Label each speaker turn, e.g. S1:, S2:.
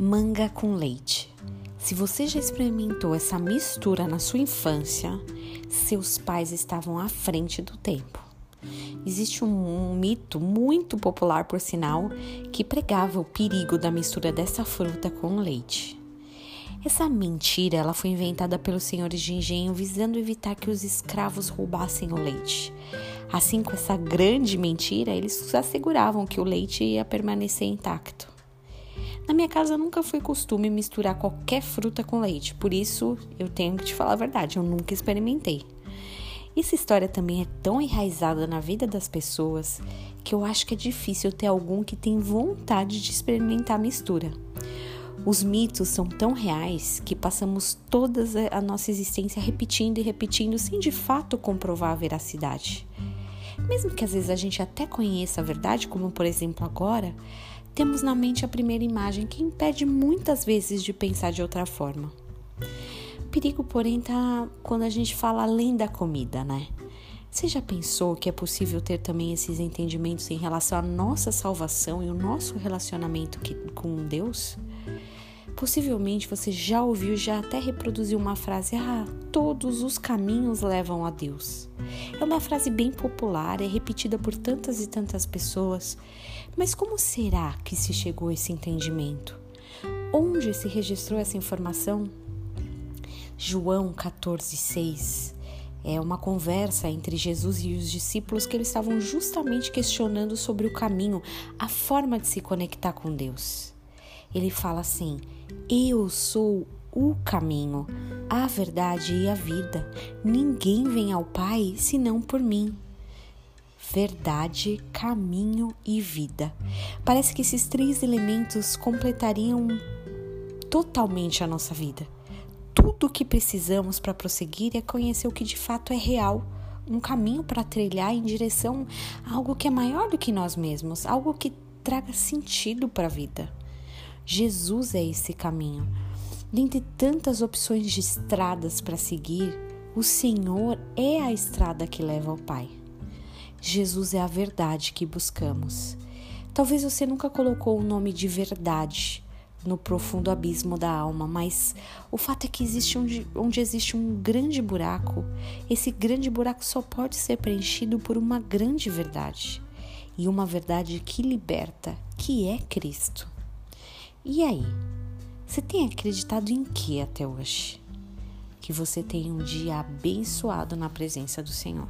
S1: manga com leite. Se você já experimentou essa mistura na sua infância, seus pais estavam à frente do tempo. Existe um, mito muito popular, por sinal, que pregava o perigo da mistura dessa fruta com leite. Essa mentira ela foi inventada pelos senhores de engenho visando evitar que os escravos roubassem o leite. Assim, com essa grande mentira, eles asseguravam que o leite ia permanecer intacto. Na minha casa nunca foi costume misturar qualquer fruta com leite, por isso eu tenho que te falar a verdade, eu nunca experimentei. Essa história também é tão enraizada na vida das pessoas que eu acho que é difícil ter algum que tem vontade de experimentar a mistura. Os mitos são tão reais que passamos toda a nossa existência repetindo e repetindo sem de fato comprovar a veracidade. Mesmo que às vezes a gente até conheça a verdade, como por exemplo agora, temos na mente a primeira imagem que impede muitas vezes de pensar de outra forma. O perigo, porém, tá quando a gente fala além da comida, né? Você já pensou que é possível ter também esses entendimentos em relação à nossa salvação e o nosso relacionamento com Deus? Possivelmente você já ouviu, já até reproduziu uma frase: Ah, todos os caminhos levam a Deus. É uma frase bem popular, é repetida por tantas e tantas pessoas. Mas como será que se chegou a esse entendimento? Onde se registrou essa informação? João 14,6 é uma conversa entre Jesus e os discípulos que eles estavam justamente questionando sobre o caminho, a forma de se conectar com Deus. Ele fala assim: Eu sou o caminho, a verdade e a vida. Ninguém vem ao Pai senão por mim. Verdade, caminho e vida. Parece que esses três elementos completariam totalmente a nossa vida. Tudo o que precisamos para prosseguir é conhecer o que de fato é real, um caminho para trilhar em direção a algo que é maior do que nós mesmos, algo que traga sentido para a vida. Jesus é esse caminho. Dentre tantas opções de estradas para seguir, o Senhor é a estrada que leva ao Pai. Jesus é a verdade que buscamos. Talvez você nunca colocou o nome de verdade no profundo abismo da alma, mas o fato é que existe onde, onde existe um grande buraco, esse grande buraco só pode ser preenchido por uma grande verdade e uma verdade que liberta, que é Cristo. E aí? Você tem acreditado em que até hoje? Que você tenha um dia abençoado na presença do Senhor.